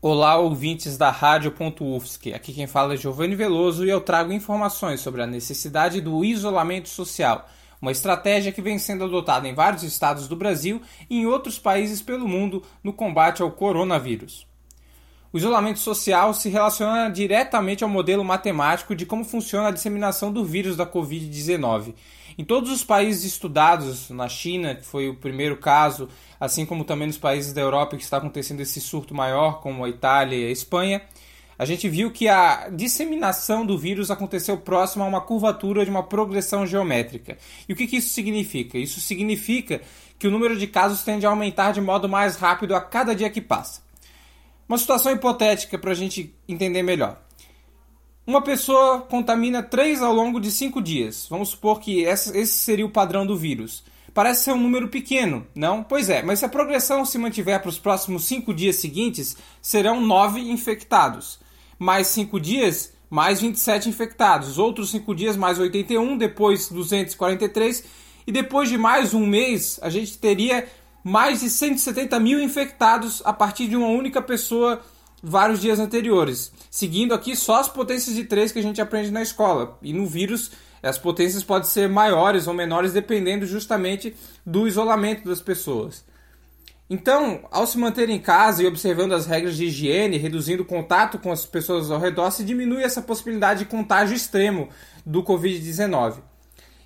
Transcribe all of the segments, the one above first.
Olá, ouvintes da Rádio.UFSC. Aqui quem fala é Giovanni Veloso e eu trago informações sobre a necessidade do isolamento social, uma estratégia que vem sendo adotada em vários estados do Brasil e em outros países pelo mundo no combate ao coronavírus. O isolamento social se relaciona diretamente ao modelo matemático de como funciona a disseminação do vírus da Covid-19. Em todos os países estudados, na China, que foi o primeiro caso, assim como também nos países da Europa que está acontecendo esse surto maior, como a Itália e a Espanha, a gente viu que a disseminação do vírus aconteceu próximo a uma curvatura de uma progressão geométrica. E o que, que isso significa? Isso significa que o número de casos tende a aumentar de modo mais rápido a cada dia que passa. Uma situação hipotética para a gente entender melhor. Uma pessoa contamina 3 ao longo de 5 dias. Vamos supor que esse seria o padrão do vírus. Parece ser um número pequeno, não? Pois é, mas se a progressão se mantiver para os próximos 5 dias seguintes, serão 9 infectados. Mais 5 dias, mais 27 infectados. Outros 5 dias, mais 81, depois 243. E depois de mais um mês, a gente teria mais de 170 mil infectados a partir de uma única pessoa vários dias anteriores. Seguindo aqui só as potências de 3 que a gente aprende na escola. E no vírus, as potências podem ser maiores ou menores dependendo justamente do isolamento das pessoas. Então, ao se manter em casa e observando as regras de higiene, reduzindo o contato com as pessoas ao redor, se diminui essa possibilidade de contágio extremo do Covid-19.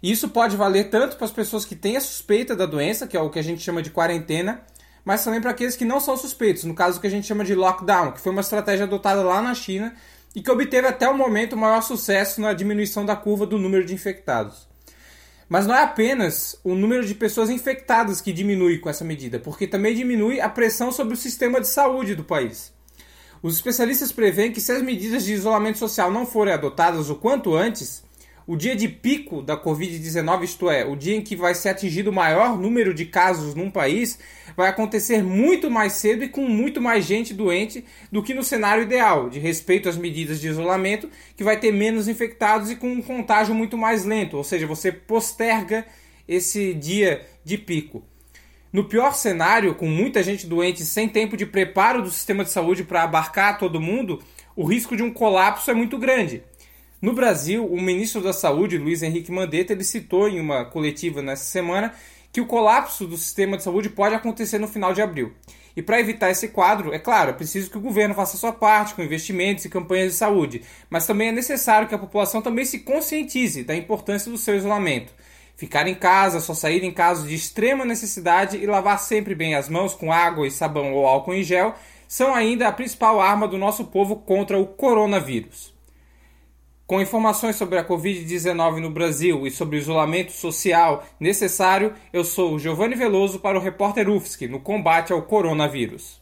Isso pode valer tanto para as pessoas que têm a suspeita da doença, que é o que a gente chama de quarentena, mas também para aqueles que não são suspeitos, no caso que a gente chama de lockdown, que foi uma estratégia adotada lá na China e que obteve até o momento o maior sucesso na diminuição da curva do número de infectados. Mas não é apenas o número de pessoas infectadas que diminui com essa medida, porque também diminui a pressão sobre o sistema de saúde do país. Os especialistas preveem que se as medidas de isolamento social não forem adotadas o quanto antes, o dia de pico da Covid-19, isto é, o dia em que vai ser atingido o maior número de casos num país, vai acontecer muito mais cedo e com muito mais gente doente do que no cenário ideal, de respeito às medidas de isolamento, que vai ter menos infectados e com um contágio muito mais lento, ou seja, você posterga esse dia de pico. No pior cenário, com muita gente doente sem tempo de preparo do sistema de saúde para abarcar todo mundo, o risco de um colapso é muito grande. No Brasil, o ministro da Saúde, Luiz Henrique Mandetta, ele citou em uma coletiva nessa semana que o colapso do sistema de saúde pode acontecer no final de abril. E para evitar esse quadro, é claro, é preciso que o governo faça sua parte com investimentos e campanhas de saúde, mas também é necessário que a população também se conscientize da importância do seu isolamento. Ficar em casa, só sair em casos de extrema necessidade e lavar sempre bem as mãos com água e sabão ou álcool em gel são ainda a principal arma do nosso povo contra o coronavírus. Com informações sobre a Covid-19 no Brasil e sobre o isolamento social necessário, eu sou Giovanni Veloso para o repórter UFSC no combate ao coronavírus.